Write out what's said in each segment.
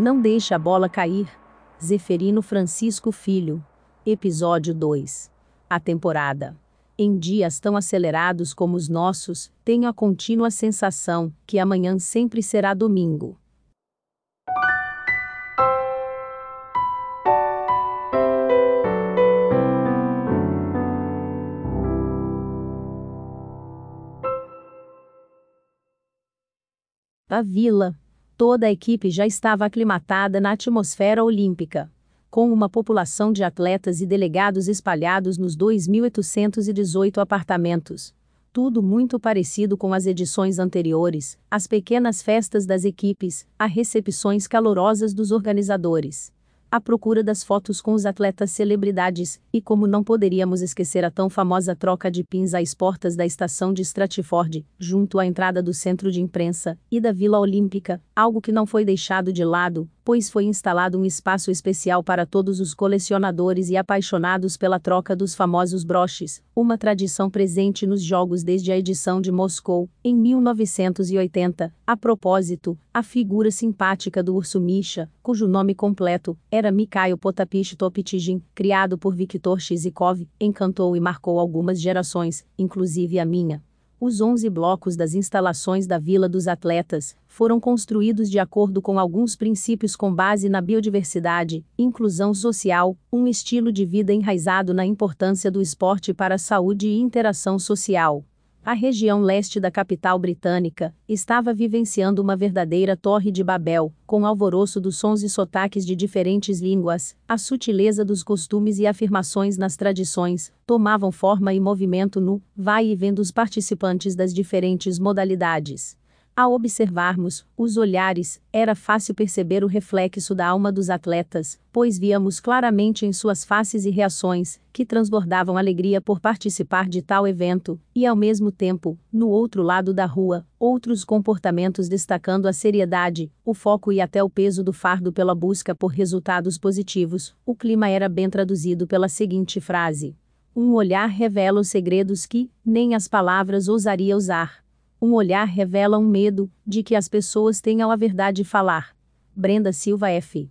Não deixe a bola cair. Zeferino Francisco Filho. Episódio 2. A temporada. Em dias tão acelerados como os nossos, tenho a contínua sensação que amanhã sempre será domingo. A vila. Toda a equipe já estava aclimatada na atmosfera olímpica. Com uma população de atletas e delegados espalhados nos 2.818 apartamentos. Tudo muito parecido com as edições anteriores, as pequenas festas das equipes, as recepções calorosas dos organizadores à procura das fotos com os atletas celebridades, e como não poderíamos esquecer a tão famosa troca de pins às portas da estação de Stratford, junto à entrada do centro de imprensa e da Vila Olímpica, algo que não foi deixado de lado, pois foi instalado um espaço especial para todos os colecionadores e apaixonados pela troca dos famosos broches, uma tradição presente nos jogos desde a edição de Moscou, em 1980. A propósito, a figura simpática do urso Misha, cujo nome completo era Mikhail Potapich Topitijin, criado por Viktor Shizikov, encantou e marcou algumas gerações, inclusive a minha. Os 11 blocos das instalações da Vila dos Atletas foram construídos de acordo com alguns princípios com base na biodiversidade, inclusão social, um estilo de vida enraizado na importância do esporte para a saúde e interação social. A região leste da capital britânica estava vivenciando uma verdadeira torre de Babel, com alvoroço dos sons e sotaques de diferentes línguas, a sutileza dos costumes e afirmações nas tradições tomavam forma e movimento no vai e vem dos participantes das diferentes modalidades. Ao observarmos os olhares, era fácil perceber o reflexo da alma dos atletas, pois víamos claramente em suas faces e reações que transbordavam alegria por participar de tal evento, e ao mesmo tempo, no outro lado da rua, outros comportamentos destacando a seriedade, o foco e até o peso do fardo pela busca por resultados positivos. O clima era bem traduzido pela seguinte frase: Um olhar revela os segredos que nem as palavras ousaria usar. Um olhar revela um medo de que as pessoas tenham a verdade falar. Brenda Silva F.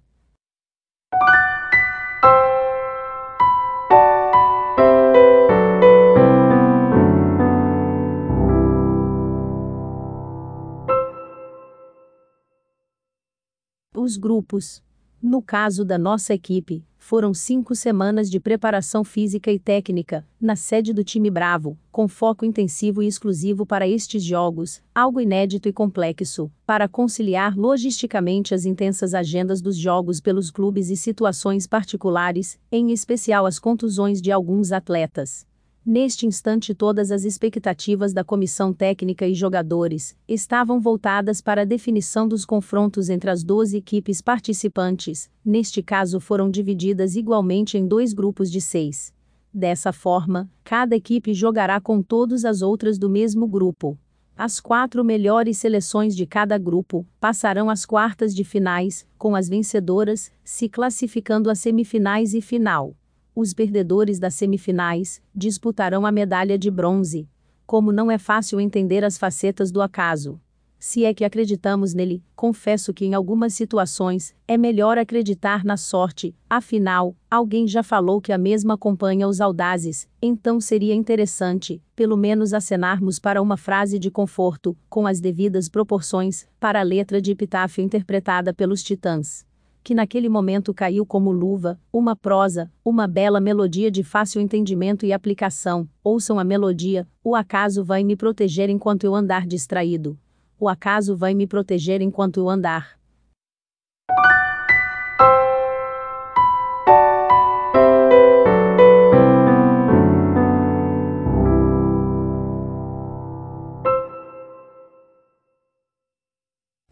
Os grupos. No caso da nossa equipe, foram cinco semanas de preparação física e técnica, na sede do time Bravo, com foco intensivo e exclusivo para estes jogos, algo inédito e complexo, para conciliar logisticamente as intensas agendas dos jogos pelos clubes e situações particulares, em especial as contusões de alguns atletas. Neste instante, todas as expectativas da comissão técnica e jogadores estavam voltadas para a definição dos confrontos entre as 12 equipes participantes, neste caso foram divididas igualmente em dois grupos de seis. Dessa forma, cada equipe jogará com todas as outras do mesmo grupo. As quatro melhores seleções de cada grupo passarão às quartas de finais, com as vencedoras se classificando às semifinais e final. Os perdedores das semifinais disputarão a medalha de bronze. Como não é fácil entender as facetas do acaso. Se é que acreditamos nele, confesso que em algumas situações é melhor acreditar na sorte, afinal, alguém já falou que a mesma acompanha os audazes, então seria interessante, pelo menos acenarmos para uma frase de conforto, com as devidas proporções, para a letra de epitáfio interpretada pelos titãs que naquele momento caiu como luva, uma prosa, uma bela melodia de fácil entendimento e aplicação. Ouçam a melodia: O acaso vai me proteger enquanto eu andar distraído. O acaso vai me proteger enquanto eu andar.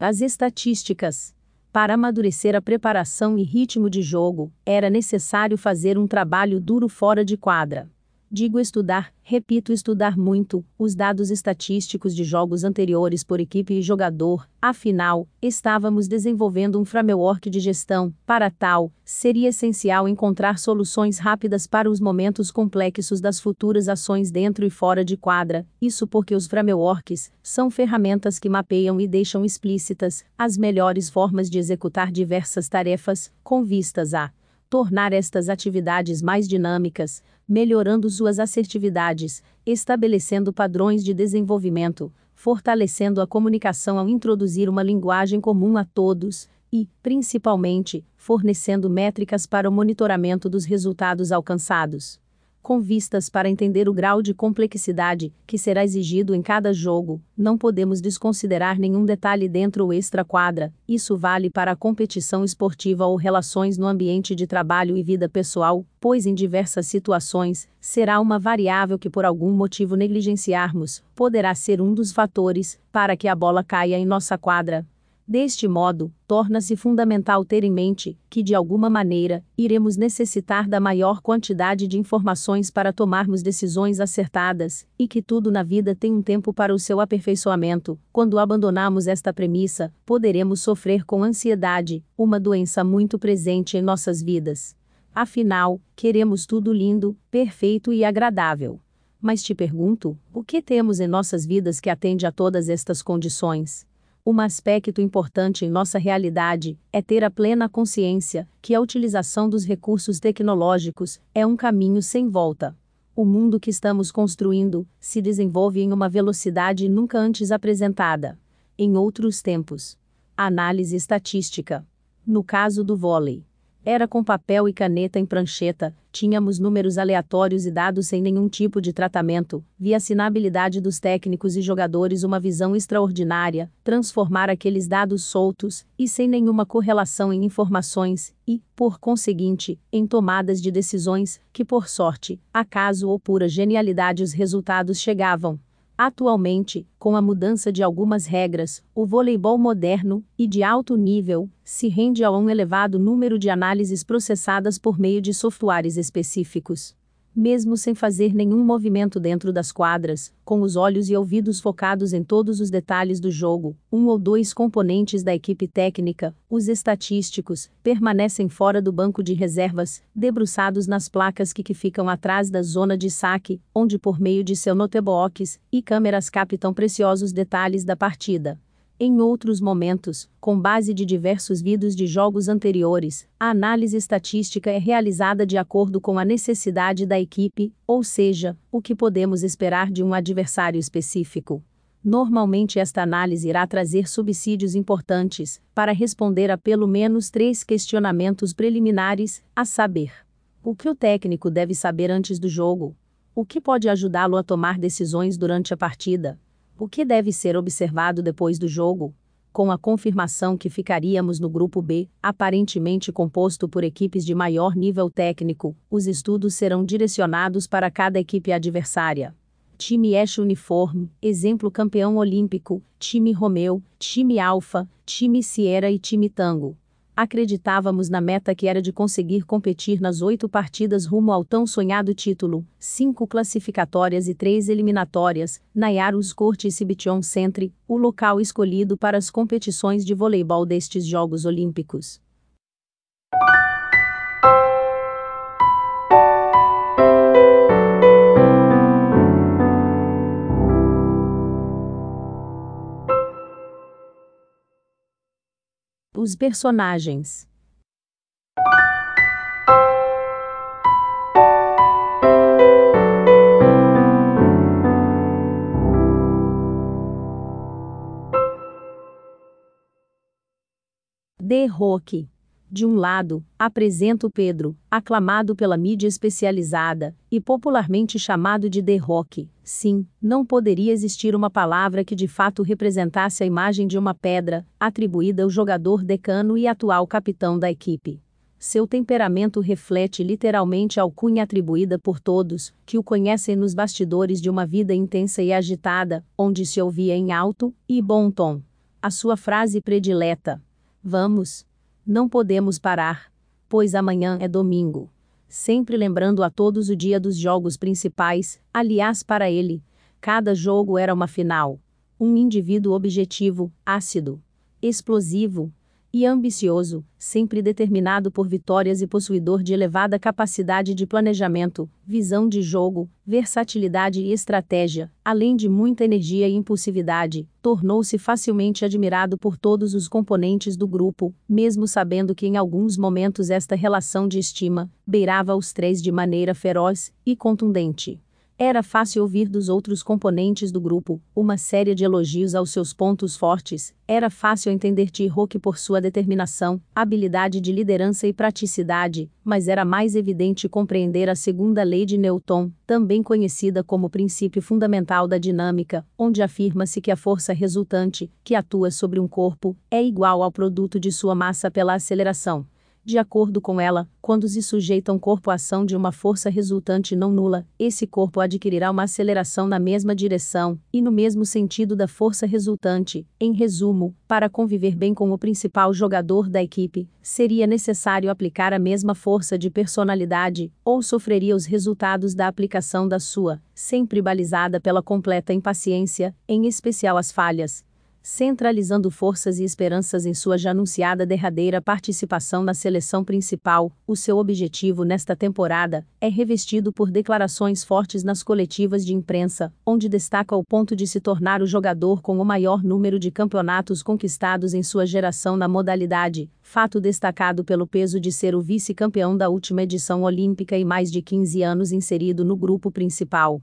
As estatísticas. Para amadurecer a preparação e ritmo de jogo, era necessário fazer um trabalho duro fora de quadra. Digo estudar, repito estudar muito, os dados estatísticos de jogos anteriores por equipe e jogador, afinal, estávamos desenvolvendo um framework de gestão. Para tal, seria essencial encontrar soluções rápidas para os momentos complexos das futuras ações dentro e fora de quadra, isso porque os frameworks são ferramentas que mapeiam e deixam explícitas as melhores formas de executar diversas tarefas, com vistas a tornar estas atividades mais dinâmicas, melhorando suas assertividades, estabelecendo padrões de desenvolvimento, fortalecendo a comunicação ao introduzir uma linguagem comum a todos e, principalmente, fornecendo métricas para o monitoramento dos resultados alcançados com vistas para entender o grau de complexidade que será exigido em cada jogo, não podemos desconsiderar nenhum detalhe dentro ou extra-quadra, isso vale para a competição esportiva ou relações no ambiente de trabalho e vida pessoal, pois em diversas situações, será uma variável que por algum motivo negligenciarmos, poderá ser um dos fatores para que a bola caia em nossa quadra. Deste modo, torna-se fundamental ter em mente que, de alguma maneira, iremos necessitar da maior quantidade de informações para tomarmos decisões acertadas, e que tudo na vida tem um tempo para o seu aperfeiçoamento. Quando abandonamos esta premissa, poderemos sofrer com ansiedade, uma doença muito presente em nossas vidas. Afinal, queremos tudo lindo, perfeito e agradável. Mas te pergunto: o que temos em nossas vidas que atende a todas estas condições? Um aspecto importante em nossa realidade é ter a plena consciência que a utilização dos recursos tecnológicos é um caminho sem volta. O mundo que estamos construindo se desenvolve em uma velocidade nunca antes apresentada. Em outros tempos. Análise estatística. No caso do vôlei, era com papel e caneta em prancheta, tínhamos números aleatórios e dados sem nenhum tipo de tratamento, via assinabilidade dos técnicos e jogadores uma visão extraordinária, transformar aqueles dados soltos, e sem nenhuma correlação em informações, e, por conseguinte, em tomadas de decisões, que por sorte, acaso ou pura genialidade os resultados chegavam. Atualmente, com a mudança de algumas regras, o voleibol moderno, e de alto nível, se rende a um elevado número de análises processadas por meio de softwares específicos mesmo sem fazer nenhum movimento dentro das quadras, com os olhos e ouvidos focados em todos os detalhes do jogo, um ou dois componentes da equipe técnica, os estatísticos, permanecem fora do banco de reservas, debruçados nas placas que, que ficam atrás da zona de saque, onde por meio de seu notebooks e câmeras captam preciosos detalhes da partida. Em outros momentos, com base de diversos vídeos de jogos anteriores, a análise estatística é realizada de acordo com a necessidade da equipe, ou seja, o que podemos esperar de um adversário específico. Normalmente, esta análise irá trazer subsídios importantes para responder a pelo menos três questionamentos preliminares, a saber: o que o técnico deve saber antes do jogo? O que pode ajudá-lo a tomar decisões durante a partida? O que deve ser observado depois do jogo? Com a confirmação que ficaríamos no grupo B, aparentemente composto por equipes de maior nível técnico, os estudos serão direcionados para cada equipe adversária. Time Ash Uniforme, exemplo campeão olímpico, time Romeu, time Alfa, time Sierra e time Tango acreditávamos na meta que era de conseguir competir nas oito partidas rumo ao tão sonhado título, cinco classificatórias e três eliminatórias, na Yarus Court Cibition Centre, o local escolhido para as competições de voleibol destes Jogos Olímpicos. Os personagens. De Roque. De um lado, apresento Pedro, aclamado pela mídia especializada, e popularmente chamado de The Rock. Sim, não poderia existir uma palavra que de fato representasse a imagem de uma pedra, atribuída ao jogador decano e atual capitão da equipe. Seu temperamento reflete literalmente a alcunha atribuída por todos, que o conhecem nos bastidores de uma vida intensa e agitada, onde se ouvia em alto e bom tom. A sua frase predileta: Vamos, não podemos parar, pois amanhã é domingo. sempre lembrando a todos o dia dos jogos principais, aliás, para ele, cada jogo era uma final. Um indivíduo objetivo, ácido, explosivo, e ambicioso, sempre determinado por vitórias e possuidor de elevada capacidade de planejamento, visão de jogo, versatilidade e estratégia, além de muita energia e impulsividade, tornou-se facilmente admirado por todos os componentes do grupo, mesmo sabendo que em alguns momentos esta relação de estima beirava os três de maneira feroz e contundente. Era fácil ouvir dos outros componentes do grupo uma série de elogios aos seus pontos fortes. Era fácil entender T-Rock por sua determinação, habilidade de liderança e praticidade, mas era mais evidente compreender a segunda lei de Newton, também conhecida como princípio fundamental da dinâmica, onde afirma-se que a força resultante, que atua sobre um corpo, é igual ao produto de sua massa pela aceleração. De acordo com ela, quando se sujeita um corpo à ação de uma força resultante não nula, esse corpo adquirirá uma aceleração na mesma direção e no mesmo sentido da força resultante. Em resumo, para conviver bem com o principal jogador da equipe, seria necessário aplicar a mesma força de personalidade, ou sofreria os resultados da aplicação da sua, sempre balizada pela completa impaciência, em especial as falhas, centralizando forças e esperanças em sua já anunciada derradeira participação na seleção principal, o seu objetivo nesta temporada é revestido por declarações fortes nas coletivas de imprensa, onde destaca o ponto de se tornar o jogador com o maior número de campeonatos conquistados em sua geração na modalidade, fato destacado pelo peso de ser o vice-campeão da última edição olímpica e mais de 15 anos inserido no grupo principal.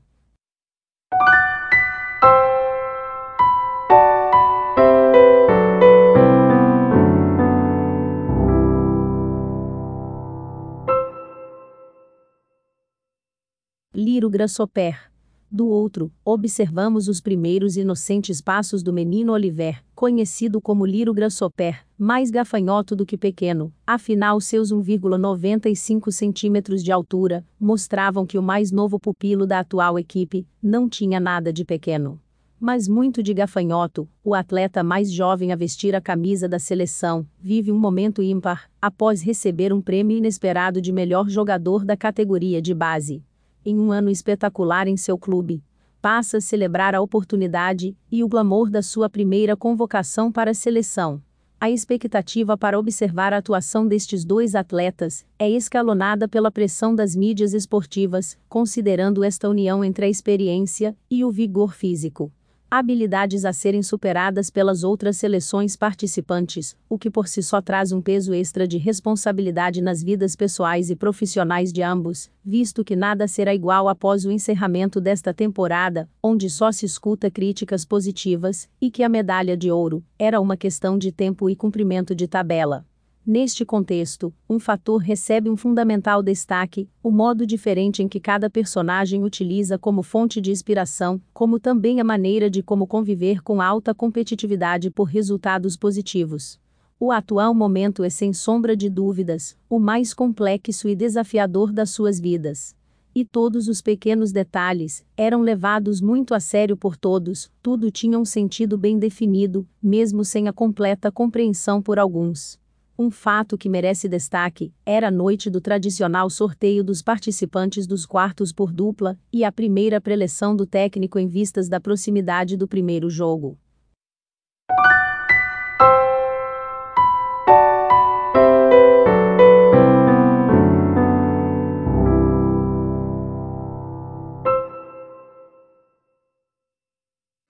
Liro Grassoper. Do outro, observamos os primeiros inocentes passos do menino Oliver, conhecido como Liro Grassoper, mais gafanhoto do que pequeno, afinal seus 1,95 centímetros de altura, mostravam que o mais novo pupilo da atual equipe, não tinha nada de pequeno. Mas muito de gafanhoto, o atleta mais jovem a vestir a camisa da seleção, vive um momento ímpar, após receber um prêmio inesperado de melhor jogador da categoria de base em um ano espetacular em seu clube. Passa a celebrar a oportunidade e o glamour da sua primeira convocação para a seleção. A expectativa para observar a atuação destes dois atletas é escalonada pela pressão das mídias esportivas, considerando esta união entre a experiência e o vigor físico habilidades a serem superadas pelas outras seleções participantes, o que por si só traz um peso extra de responsabilidade nas vidas pessoais e profissionais de ambos, visto que nada será igual após o encerramento desta temporada, onde só se escuta críticas positivas, e que a medalha de ouro era uma questão de tempo e cumprimento de tabela. Neste contexto, um fator recebe um fundamental destaque: o modo diferente em que cada personagem utiliza como fonte de inspiração, como também a maneira de como conviver com alta competitividade por resultados positivos. O atual momento é, sem sombra de dúvidas, o mais complexo e desafiador das suas vidas. E todos os pequenos detalhes eram levados muito a sério por todos, tudo tinha um sentido bem definido, mesmo sem a completa compreensão por alguns. Um fato que merece destaque era a noite do tradicional sorteio dos participantes dos quartos por dupla e a primeira preleção do técnico em vistas da proximidade do primeiro jogo.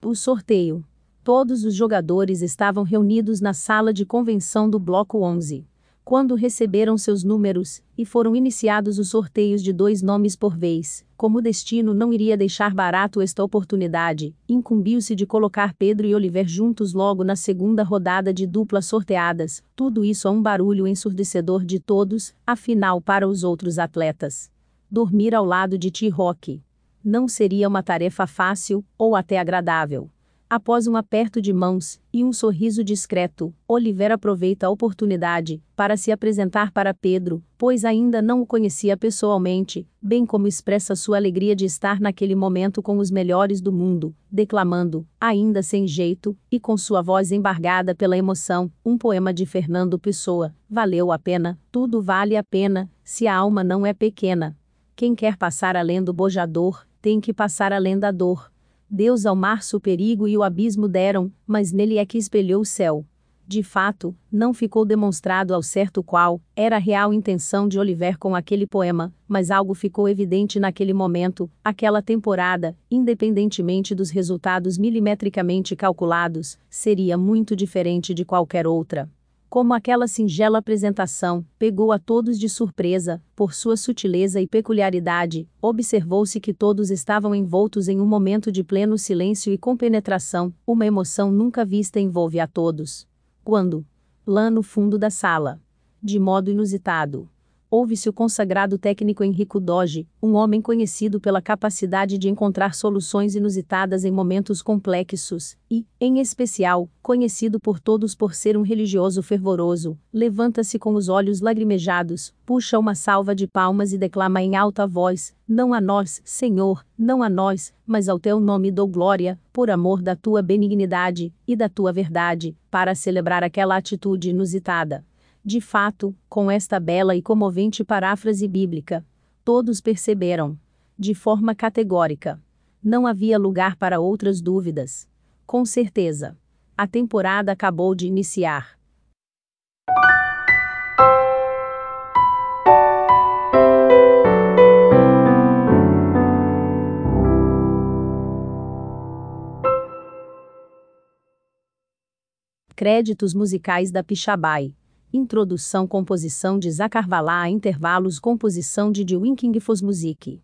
O sorteio Todos os jogadores estavam reunidos na sala de convenção do Bloco 11. Quando receberam seus números, e foram iniciados os sorteios de dois nomes por vez, como o destino não iria deixar barato esta oportunidade, incumbiu-se de colocar Pedro e Oliver juntos logo na segunda rodada de duplas sorteadas, tudo isso a um barulho ensurdecedor de todos, afinal para os outros atletas. Dormir ao lado de T-Rock não seria uma tarefa fácil, ou até agradável Após um aperto de mãos e um sorriso discreto, Oliver aproveita a oportunidade para se apresentar para Pedro, pois ainda não o conhecia pessoalmente, bem como expressa sua alegria de estar naquele momento com os melhores do mundo, declamando, ainda sem jeito e com sua voz embargada pela emoção, um poema de Fernando Pessoa. Valeu a pena, tudo vale a pena, se a alma não é pequena. Quem quer passar além do bojador, tem que passar além da dor. Deus ao mar o perigo e o abismo deram, mas nele é que espelhou o céu. De fato, não ficou demonstrado ao certo qual era a real intenção de Oliver com aquele poema, mas algo ficou evidente naquele momento, aquela temporada, independentemente dos resultados milimetricamente calculados, seria muito diferente de qualquer outra. Como aquela singela apresentação pegou a todos de surpresa, por sua sutileza e peculiaridade, observou-se que todos estavam envoltos em um momento de pleno silêncio e compenetração, uma emoção nunca vista envolve a todos. Quando? Lá no fundo da sala. De modo inusitado ouve-se o consagrado técnico Henrico Doge, um homem conhecido pela capacidade de encontrar soluções inusitadas em momentos complexos, e, em especial, conhecido por todos por ser um religioso fervoroso, levanta-se com os olhos lagrimejados, puxa uma salva de palmas e declama em alta voz: Não a nós, Senhor, não a nós, mas ao teu nome dou glória, por amor da tua benignidade e da tua verdade, para celebrar aquela atitude inusitada. De fato, com esta bela e comovente paráfrase bíblica, todos perceberam, de forma categórica, não havia lugar para outras dúvidas. Com certeza, a temporada acabou de iniciar. Créditos musicais da Pixabay. Introdução Composição de Zacarvalá intervalos Composição de Dwinking Fosmusic